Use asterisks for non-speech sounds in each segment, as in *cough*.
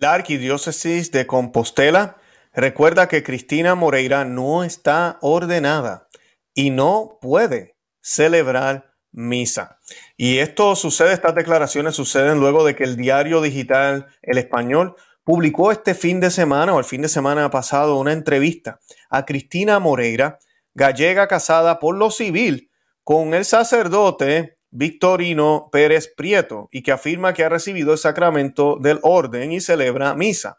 La Arquidiócesis de Compostela recuerda que Cristina Moreira no está ordenada y no puede celebrar misa. Y esto sucede, estas declaraciones suceden luego de que el diario digital El Español publicó este fin de semana o el fin de semana pasado una entrevista a Cristina Moreira, gallega casada por lo civil con el sacerdote Victorino Pérez Prieto y que afirma que ha recibido el sacramento del orden y celebra misa.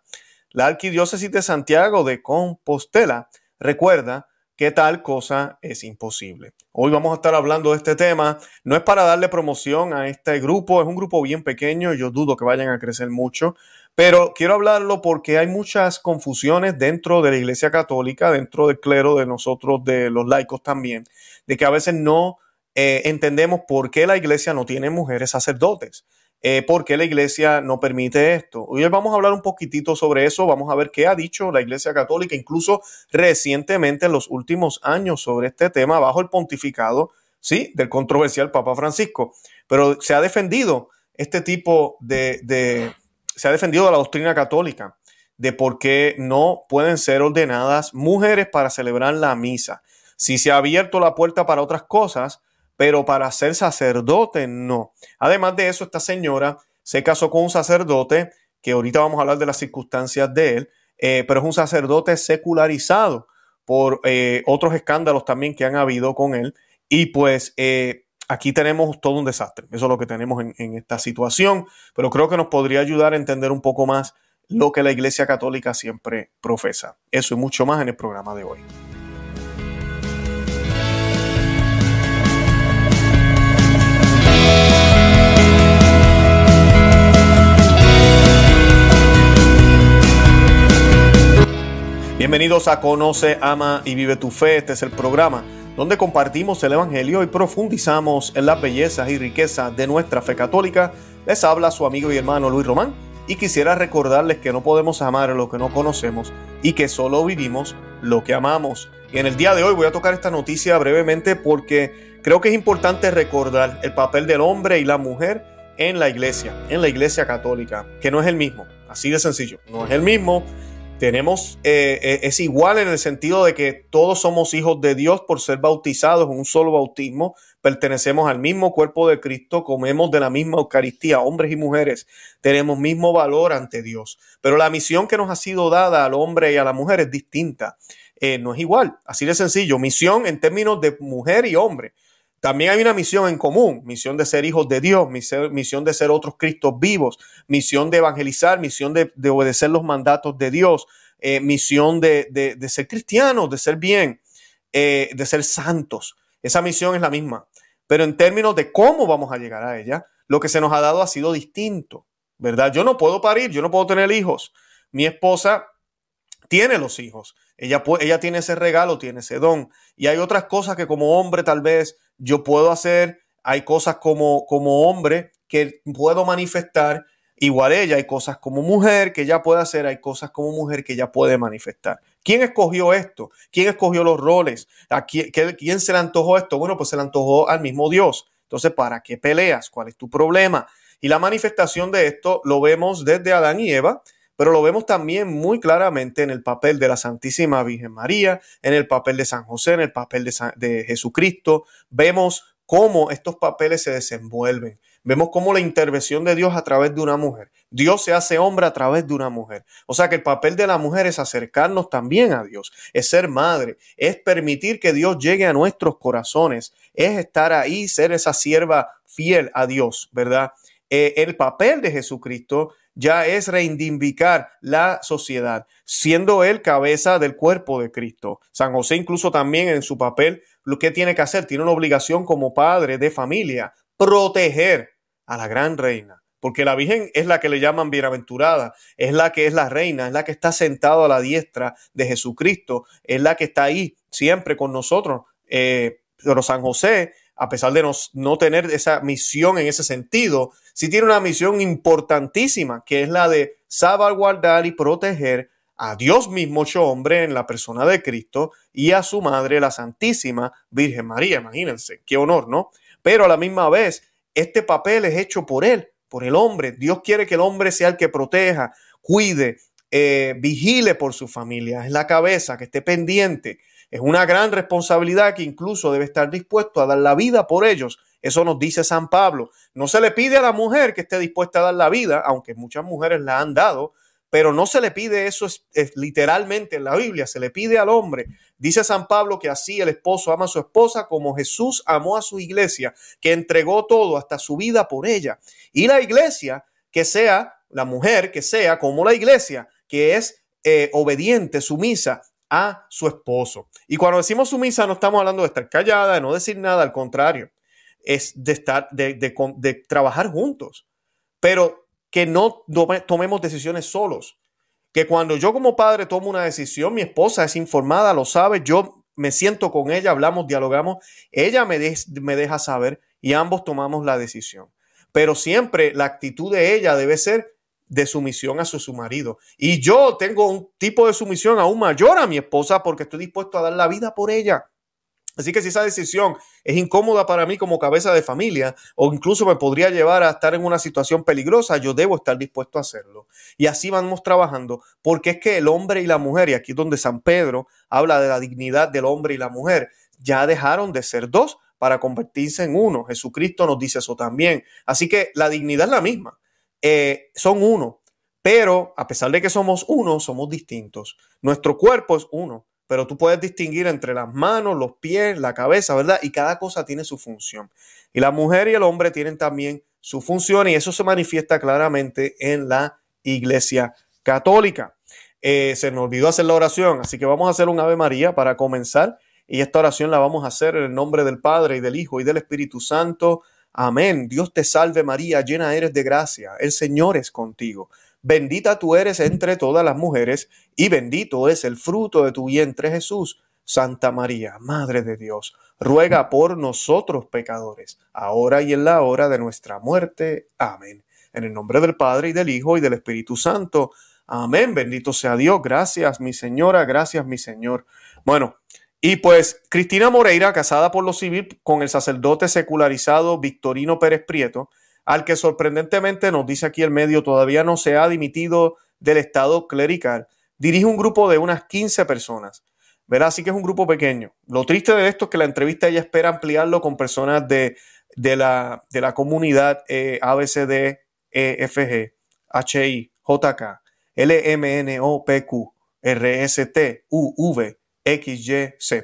La Arquidiócesis de Santiago de Compostela recuerda que tal cosa es imposible. Hoy vamos a estar hablando de este tema. No es para darle promoción a este grupo, es un grupo bien pequeño, yo dudo que vayan a crecer mucho, pero quiero hablarlo porque hay muchas confusiones dentro de la Iglesia Católica, dentro del clero de nosotros, de los laicos también, de que a veces no eh, entendemos por qué la iglesia no tiene mujeres sacerdotes. Eh, ¿Por qué la iglesia no permite esto? Hoy vamos a hablar un poquitito sobre eso, vamos a ver qué ha dicho la iglesia católica, incluso recientemente en los últimos años sobre este tema, bajo el pontificado, sí, del controversial Papa Francisco. Pero se ha defendido este tipo de, de se ha defendido la doctrina católica de por qué no pueden ser ordenadas mujeres para celebrar la misa. Si se ha abierto la puerta para otras cosas, pero para ser sacerdote no. Además de eso, esta señora se casó con un sacerdote, que ahorita vamos a hablar de las circunstancias de él, eh, pero es un sacerdote secularizado por eh, otros escándalos también que han habido con él. Y pues eh, aquí tenemos todo un desastre. Eso es lo que tenemos en, en esta situación, pero creo que nos podría ayudar a entender un poco más lo que la Iglesia Católica siempre profesa. Eso y mucho más en el programa de hoy. Bienvenidos a Conoce, Ama y Vive tu Fe. Este es el programa donde compartimos el Evangelio y profundizamos en las bellezas y riquezas de nuestra fe católica. Les habla su amigo y hermano Luis Román y quisiera recordarles que no podemos amar lo que no conocemos y que solo vivimos lo que amamos. Y en el día de hoy voy a tocar esta noticia brevemente porque creo que es importante recordar el papel del hombre y la mujer en la iglesia, en la iglesia católica, que no es el mismo, así de sencillo, no es el mismo tenemos, eh, eh, es igual en el sentido de que todos somos hijos de Dios por ser bautizados en un solo bautismo, pertenecemos al mismo cuerpo de Cristo, comemos de la misma Eucaristía, hombres y mujeres, tenemos mismo valor ante Dios. Pero la misión que nos ha sido dada al hombre y a la mujer es distinta, eh, no es igual, así de sencillo, misión en términos de mujer y hombre. También hay una misión en común, misión de ser hijos de Dios, misión de ser otros Cristos vivos, misión de evangelizar, misión de, obedecer los mandatos de Dios, eh, misión de, ser cristianos, de ser bien, eh, de ser santos. Esa misión es la misma. Pero en términos de cómo vamos a llegar a ella, lo que se nos ha dado ha sido distinto, ¿verdad? Yo no puedo parir, yo no puedo tener hijos. Mi esposa tiene los hijos. Ella, ella tiene ese regalo, tiene ese don. Y hay otras cosas que como hombre tal vez yo puedo hacer, hay cosas como, como hombre que puedo manifestar, igual ella, hay cosas como mujer que ella puede hacer, hay cosas como mujer que ella puede manifestar. ¿Quién escogió esto? ¿Quién escogió los roles? ¿A quién, quién se le antojó esto? Bueno, pues se le antojó al mismo Dios. Entonces, ¿para qué peleas? ¿Cuál es tu problema? Y la manifestación de esto lo vemos desde Adán y Eva, pero lo vemos también muy claramente en el papel de la Santísima Virgen María, en el papel de San José, en el papel de, Jesucristo. Vemos cómo estos papeles se desenvuelven. Vemos cómo la intervención de Dios a través de una mujer. Dios se hace hombre a través de una mujer. O sea que el papel de la mujer es acercarnos también a Dios, es ser madre, es permitir que Dios llegue a nuestros corazones, es estar ahí, ser esa sierva fiel a Dios, ¿verdad? Eh, el papel de Jesucristo ya es reivindicar la sociedad, siendo él cabeza del cuerpo de Cristo. San José incluso también en su papel, lo que tiene que hacer, tiene una obligación como padre de familia, proteger a la gran reina. Porque la Virgen es la que le llaman bienaventurada, es la que es la reina, es la que está sentada a la diestra de Jesucristo, es la que está ahí siempre con nosotros. Eh, pero San José a pesar de no, tener esa misión en ese sentido, sí tiene una misión importantísima, que es la de salvaguardar y proteger a Dios mismo hecho hombre en la persona de Cristo y a su madre, la Santísima Virgen María. Imagínense, qué honor, ¿no? Pero a la misma vez, este papel es hecho por Él, por el hombre. Dios quiere que el hombre sea el que proteja. cuide, eh, vigile por su familia, es la cabeza, que esté pendiente. Es una gran responsabilidad que incluso debe estar dispuesto a dar la vida por ellos. Eso nos dice San Pablo. No se le pide a la mujer que esté dispuesta a dar la vida, aunque muchas mujeres la han dado, pero no se le pide eso literalmente en la Biblia, se le pide al hombre. Dice San Pablo que así el esposo ama a su esposa como Jesús amó a su iglesia, que entregó todo hasta su vida por ella. Y la iglesia, que sea, la mujer, que sea como la iglesia, que es eh, obediente, sumisa a su esposo. Y cuando decimos sumisa no estamos hablando de estar callada, de no decir nada, al contrario, es de estar, de, de trabajar juntos. Pero que no tomemos decisiones solos. Que cuando yo como padre tomo una decisión, mi esposa es informada, lo sabe, yo me siento con ella, hablamos, dialogamos, ella me, me deja saber y ambos tomamos la decisión. Pero siempre la actitud de ella debe ser de sumisión a su, marido. Y yo tengo un tipo de sumisión aún mayor a mi esposa porque estoy dispuesto a dar la vida por ella. Así que si esa decisión es incómoda para mí como cabeza de familia o incluso me podría llevar a estar en una situación peligrosa, yo debo estar dispuesto a hacerlo. Y así vamos trabajando porque es que el hombre y la mujer, y aquí es donde San Pedro habla de la dignidad del hombre y la mujer, ya dejaron de ser dos para convertirse en uno. Jesucristo nos dice eso también. Así que la dignidad es la misma. Eh, son uno, pero a pesar de que somos uno, somos distintos. Nuestro cuerpo es uno pero tú puedes distinguir entre las manos, los pies, la cabeza, ¿verdad? Y cada cosa tiene su función. Y la mujer y el hombre tienen también su función y eso se manifiesta claramente en la iglesia católica. Eh, se nos olvidó hacer la oración, así que vamos a hacer un Ave María para comenzar y esta oración la vamos a hacer en el nombre del Padre y del Hijo y del Espíritu Santo. Amén. Dios te salve María, llena eres de gracia, el Señor es contigo. Bendita tú eres entre todas las mujeres, y bendito es el fruto de tu vientre Jesús. Santa María, Madre de Dios, ruega por nosotros pecadores, ahora y en la hora de nuestra muerte. Amén. En el nombre del Padre y del Hijo y del Espíritu Santo. Amén. Bendito sea Dios. Gracias, mi señora. Gracias, mi señor. Bueno, y pues Cristina Moreira, casada por lo civil con el sacerdote secularizado Victorino Pérez Prieto, al que sorprendentemente nos dice aquí el medio todavía no se ha dimitido del estado clerical. Dirige un grupo de unas 15 personas. Verá, así que es un grupo pequeño. Lo triste de esto es que la entrevista ella espera ampliarlo con personas de, de, la, de la comunidad eh, ABCD, EFG, HI, JK, LMNOPQ, RST, XYZ.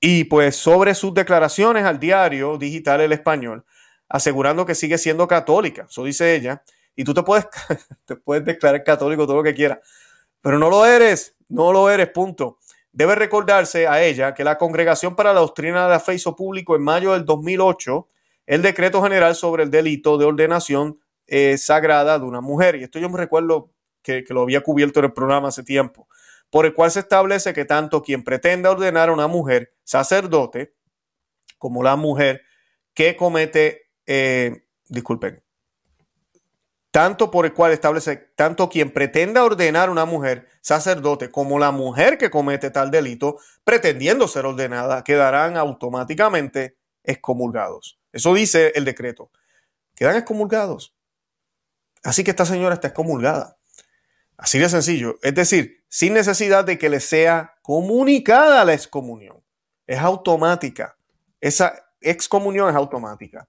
Y pues sobre sus declaraciones al diario digital El Español, asegurando que sigue siendo católica. Eso dice ella. Y tú te puedes, *laughs* te puedes declarar católico todo lo que quieras, pero no lo eres, no lo eres, punto. Debe recordarse a ella que la Congregación para la Doctrina de la Fe hizo público en mayo del 2008 el decreto general sobre el delito de ordenación eh, sagrada de una mujer. Y esto yo me recuerdo que, que lo había cubierto en el programa hace tiempo, por el cual se establece que tanto quien pretenda ordenar a una mujer sacerdote como la mujer que comete eh, disculpen, tanto por el cual establece, tanto quien pretenda ordenar a una mujer sacerdote como la mujer que comete tal delito, pretendiendo ser ordenada, quedarán automáticamente excomulgados. Eso dice el decreto. Quedan excomulgados. Así que esta señora está excomulgada. Así de sencillo. Es decir, sin necesidad de que le sea comunicada la excomunión. Es automática. Esa excomunión es automática.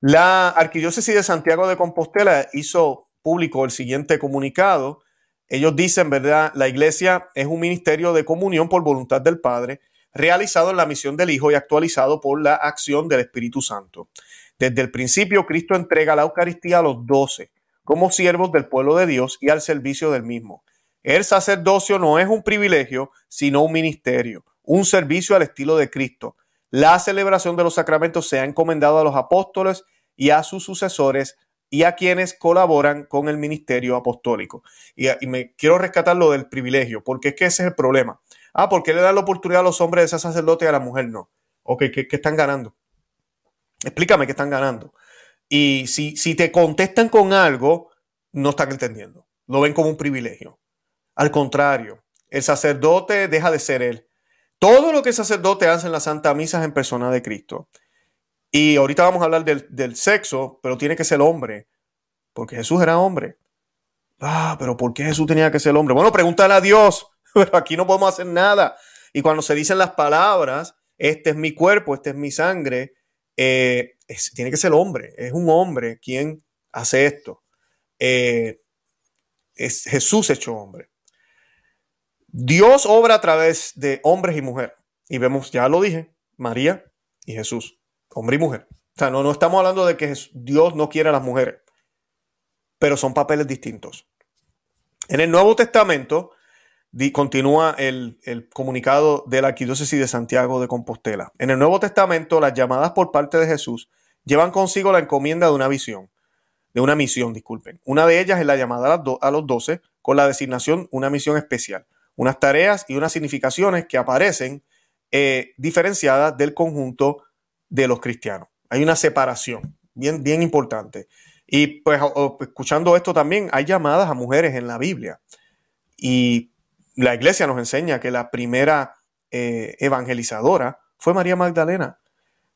La Arquidiócesis de Santiago de Compostela hizo público el siguiente comunicado. Ellos dicen, ¿verdad? La iglesia es un ministerio de comunión por voluntad del Padre, realizado en la misión del Hijo y actualizado por la acción del Espíritu Santo. Desde el principio, Cristo entrega la Eucaristía a los doce como siervos del pueblo de Dios y al servicio del mismo. El sacerdocio no es un privilegio, sino un ministerio, un servicio al estilo de Cristo, la celebración de los sacramentos se ha encomendado a los apóstoles y a sus sucesores y a quienes colaboran con el ministerio apostólico. Y, me quiero rescatar lo del privilegio, porque es que ese es el problema. Ah, ¿por qué le dan la oportunidad a los hombres de ser sacerdote y a la mujer no? Ok, ¿qué, están ganando? Explícame qué están ganando. Y si, si te contestan con algo, no están entendiendo. Lo ven como un privilegio. Al contrario, el sacerdote deja de ser él todo lo que el sacerdote hace en la Santa Misa es en persona de Cristo. Y ahorita vamos a hablar del, sexo, pero tiene que ser hombre, porque Jesús era hombre. Ah, pero ¿por qué Jesús tenía que ser hombre? Bueno, pregúntale a Dios, *laughs* pero aquí no podemos hacer nada. Y cuando se dicen las palabras, este es mi cuerpo, este es mi sangre, eh, tiene que ser hombre, es un hombre quien hace esto. Eh, es Jesús hecho hombre. Dios obra a través de hombres y mujeres. Y vemos, ya lo dije, María y Jesús, hombre y mujer. O sea, no, no estamos hablando de que Dios no quiere a las mujeres, pero son papeles distintos. En el Nuevo Testamento, continúa el, comunicado de la Arquidiócesis de Santiago de Compostela. En el Nuevo Testamento, las llamadas por parte de Jesús llevan consigo la encomienda de una visión, de una misión, disculpen. Una de ellas es la llamada a los doce, con la designación una misión especial, unas tareas y unas significaciones que aparecen eh, diferenciadas del conjunto de los cristianos. Hay una separación bien, bien importante. Y pues escuchando esto también, hay llamadas a mujeres en la Biblia. Y la iglesia nos enseña que la primera eh, evangelizadora fue María Magdalena,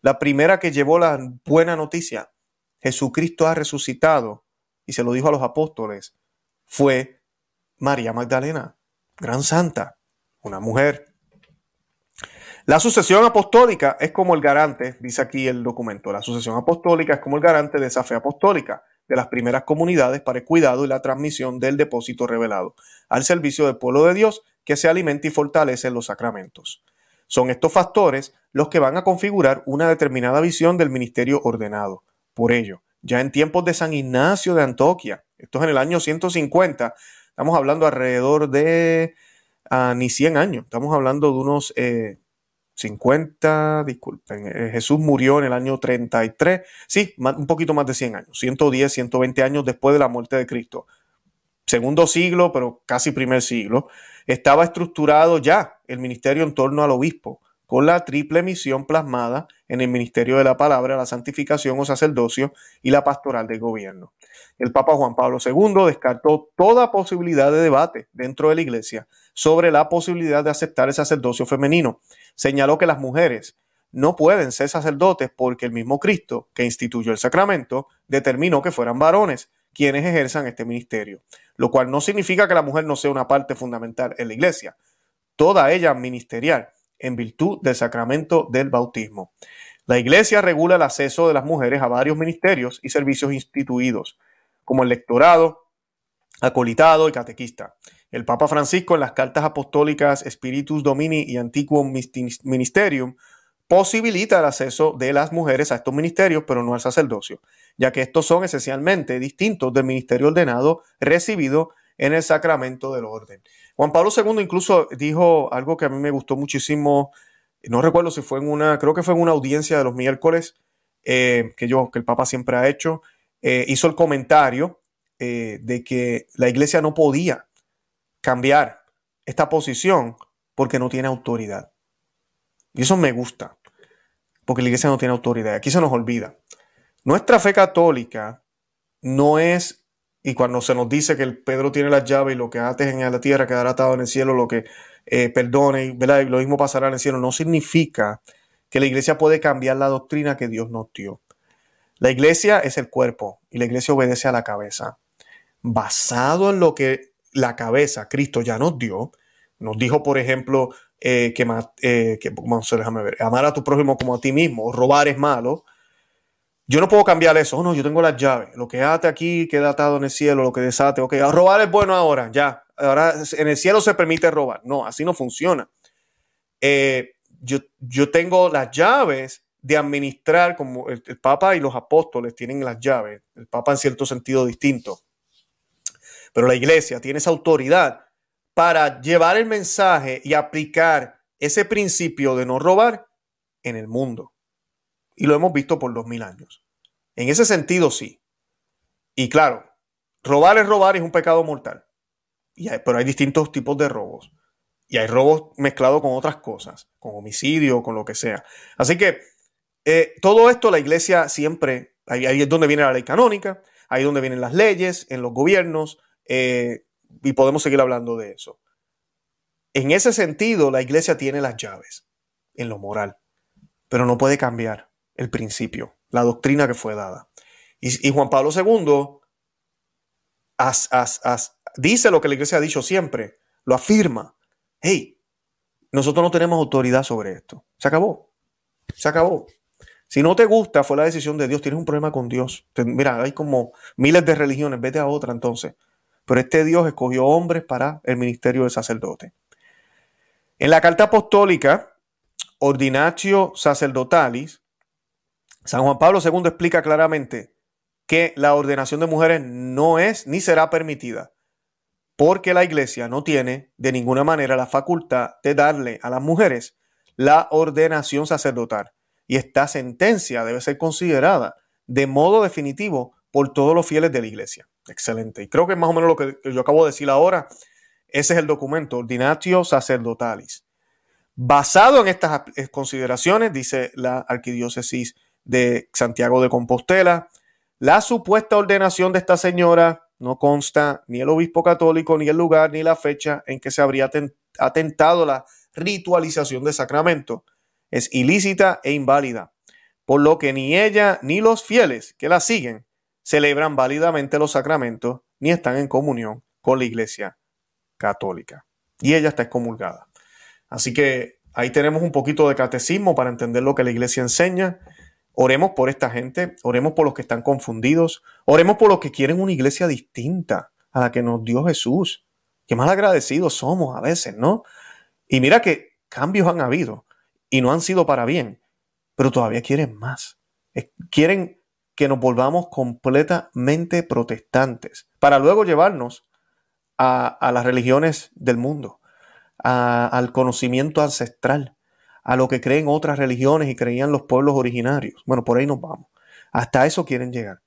la primera que llevó la buena noticia. Jesucristo ha resucitado y se lo dijo a los apóstoles. Fue María Magdalena, gran santa, una mujer. La sucesión apostólica es como el garante, dice aquí el documento, la sucesión apostólica es como el garante de esa fe apostólica de las primeras comunidades para el cuidado y la transmisión del depósito revelado, al servicio del pueblo de Dios que se alimenta y fortalece en los sacramentos. Son estos factores los que van a configurar una determinada visión del ministerio ordenado. Por ello, ya en tiempos de San Ignacio de Antoquia, esto es en el año 150, estamos hablando alrededor de ah, ni 100 años, estamos hablando de unos eh, 50, disculpen, eh, Jesús murió en el año 33, sí, un poquito más de 100 años, 110, 120 años después de la muerte de Cristo. Segundo siglo, pero casi primer siglo, estaba estructurado ya el ministerio en torno al obispo, con la triple misión plasmada en el ministerio de la palabra, la santificación o sacerdocio y la pastoral del gobierno. El Papa Juan Pablo II descartó toda posibilidad de debate dentro de la iglesia sobre la posibilidad de aceptar el sacerdocio femenino señaló que las mujeres no pueden ser sacerdotes porque el mismo Cristo, que instituyó el sacramento, determinó que fueran varones quienes ejerzan este ministerio, lo cual no significa que la mujer no sea una parte fundamental en la iglesia, toda ella ministerial, en virtud del sacramento del bautismo. La iglesia regula el acceso de las mujeres a varios ministerios y servicios instituidos, como el lectorado, acolitado y catequista. El Papa Francisco en las cartas apostólicas Spiritus Domini y Antiquum Ministerium posibilita el acceso de las mujeres a estos ministerios, pero no al sacerdocio, ya que estos son esencialmente distintos del ministerio ordenado recibido en el sacramento del orden. Juan Pablo II incluso dijo algo que a mí me gustó muchísimo, no recuerdo si fue en una, creo que fue en una audiencia de los miércoles eh, que yo, que el Papa siempre ha hecho, eh, hizo el comentario eh, de que la iglesia no podía cambiar esta posición porque no tiene autoridad. Y eso me gusta, porque la iglesia no tiene autoridad. Aquí se nos olvida. Nuestra fe católica no es, y cuando se nos dice que el Pedro tiene las llaves y lo que ates en la tierra quedará atado en el cielo, lo que eh, perdone, ¿verdad? y lo mismo pasará en el cielo, no significa que la iglesia puede cambiar la doctrina que Dios nos dio. La iglesia es el cuerpo y la iglesia obedece a la cabeza. Basado en lo que la cabeza Cristo ya nos dio. Nos dijo, por ejemplo, eh, que, eh, que déjame ver, amar a tu prójimo como a ti mismo, robar es malo. Yo no puedo cambiar eso. Oh, no, yo tengo las llaves. Lo que ate aquí queda atado en el cielo, lo que desate. Ok, robar es bueno ahora, ya. Ahora en el cielo se permite robar. No, así no funciona. Eh, yo, yo tengo las llaves de administrar, como el, el, Papa y los apóstoles tienen las llaves. El Papa en cierto sentido distinto. Pero la iglesia tiene esa autoridad para llevar el mensaje y aplicar ese principio de no robar en el mundo. Y lo hemos visto por dos mil años. En ese sentido, sí. Y claro, robar es robar, es un pecado mortal. Pero hay distintos tipos de robos. Y hay robos mezclados con otras cosas, con homicidio, con lo que sea. Así que eh, todo esto la iglesia siempre, ahí, ahí, es donde viene la ley canónica, ahí es donde vienen las leyes, en los gobiernos, eh, y podemos seguir hablando de eso. En ese sentido, la iglesia tiene las llaves en lo moral, pero no puede cambiar el principio, la doctrina que fue dada. Y, Juan Pablo II dice lo que la iglesia ha dicho siempre, lo afirma. Hey, nosotros no tenemos autoridad sobre esto. Se acabó. Se acabó. Si no te gusta, fue la decisión de Dios. Tienes un problema con Dios. mira, hay como miles de religiones. Vete a otra entonces. Pero este Dios escogió hombres para el ministerio del sacerdote. En la carta apostólica, Ordinatio Sacerdotalis, San Juan Pablo II explica claramente que la ordenación de mujeres no es ni será permitida, porque la iglesia no tiene de ninguna manera la facultad de darle a las mujeres la ordenación sacerdotal y esta sentencia debe ser considerada de modo definitivo por todos los fieles de la iglesia. Excelente. Y creo que es más o menos lo que yo acabo de decir ahora. Ese es el documento, Ordinatio Sacerdotalis. Basado en estas consideraciones, dice la arquidiócesis de Santiago de Compostela, la supuesta ordenación de esta señora no consta ni el obispo católico, ni el lugar, ni la fecha en que se habría atentado la ritualización de sacramento es ilícita e inválida, por lo que ni ella ni los fieles que la siguen celebran válidamente los sacramentos ni están en comunión con la Iglesia católica. Y ella está excomulgada. Así que ahí tenemos un poquito de catecismo para entender lo que la Iglesia enseña. Oremos por esta gente, oremos por los que están confundidos, oremos por los que quieren una iglesia distinta a la que nos dio Jesús. Qué mal agradecidos somos a veces, ¿no? Y mira que cambios han habido y no han sido para bien, pero todavía quieren más. Quieren que nos volvamos completamente protestantes para luego llevarnos a, las religiones del mundo, al conocimiento ancestral, a lo que creen otras religiones y creían los pueblos originarios. Bueno, por ahí nos vamos. Hasta eso quieren llegar.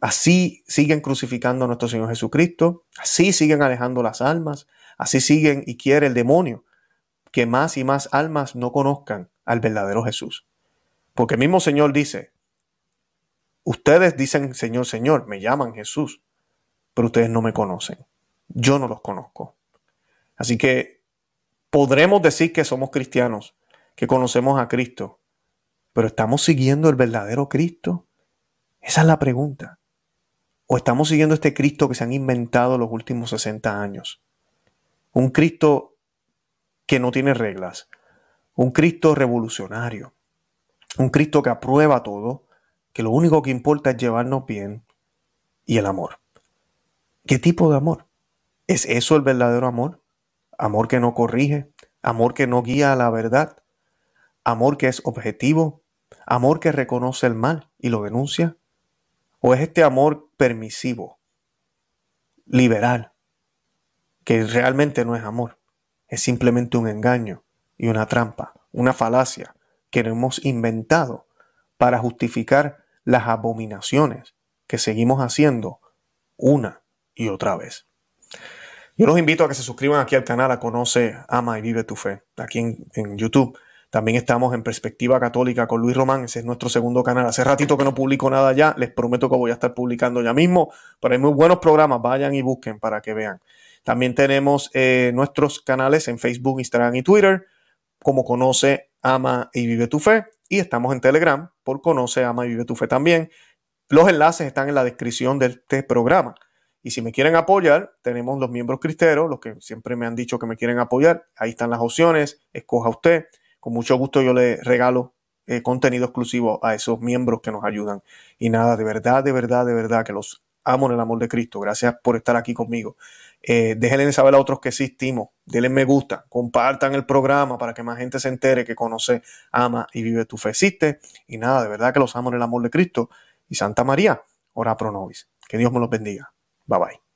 Así siguen crucificando a nuestro Señor Jesucristo, así siguen alejando las almas, así siguen y quiere el demonio que más y más almas no conozcan al verdadero Jesús. Porque el mismo Señor dice, ustedes dicen Señor, Señor, me llaman Jesús, pero ustedes no me conocen. Yo no los conozco. Así que podremos decir que somos cristianos, que conocemos a Cristo, pero ¿estamos siguiendo el verdadero Cristo? Esa es la pregunta. ¿O estamos siguiendo este Cristo que se han inventado los últimos 60 años? Un Cristo que no tiene reglas, un Cristo revolucionario, un Cristo que aprueba todo, que lo único que importa es llevarnos bien y el amor. ¿Qué tipo de amor? ¿Es eso el verdadero amor? Amor que no corrige, amor que no guía a la verdad, amor que es objetivo, amor que reconoce el mal y lo denuncia. ¿O es este amor permisivo, liberal, que realmente no es amor? es simplemente un engaño y una trampa, una falacia que hemos inventado para justificar las abominaciones que seguimos haciendo una y otra vez. Yo los invito a que se suscriban aquí al canal a Conoce, Ama y Vive tu Fe, aquí en, YouTube. También estamos en Perspectiva Católica con Luis Román, ese es nuestro segundo canal. Hace ratito que no publico nada ya, les prometo que voy a estar publicando ya mismo, pero hay muy buenos programas, vayan y busquen para que vean. También tenemos eh, nuestros canales en Facebook, Instagram y Twitter, como Conoce, Ama y Vive tu Fe. Y estamos en Telegram por Conoce, Ama y Vive tu Fe también. Los enlaces están en la descripción de este programa. Y si me quieren apoyar, tenemos los miembros cristeros, los que siempre me han dicho que me quieren apoyar. Ahí están las opciones. Escoja usted. Con mucho gusto yo le regalo eh, contenido exclusivo a esos miembros que nos ayudan. Y nada, de verdad, de verdad, de verdad, que los amo en el amor de Cristo. Gracias por estar aquí conmigo. Eh, déjenle saber a otros que existimos. Denle me gusta. Compartan el programa para que más gente se entere que conoce, ama y vive tu fe. Existe. Y nada, de verdad que los amo en el amor de Cristo. Y Santa María, ora pro nobis. Que Dios me los bendiga. Bye bye.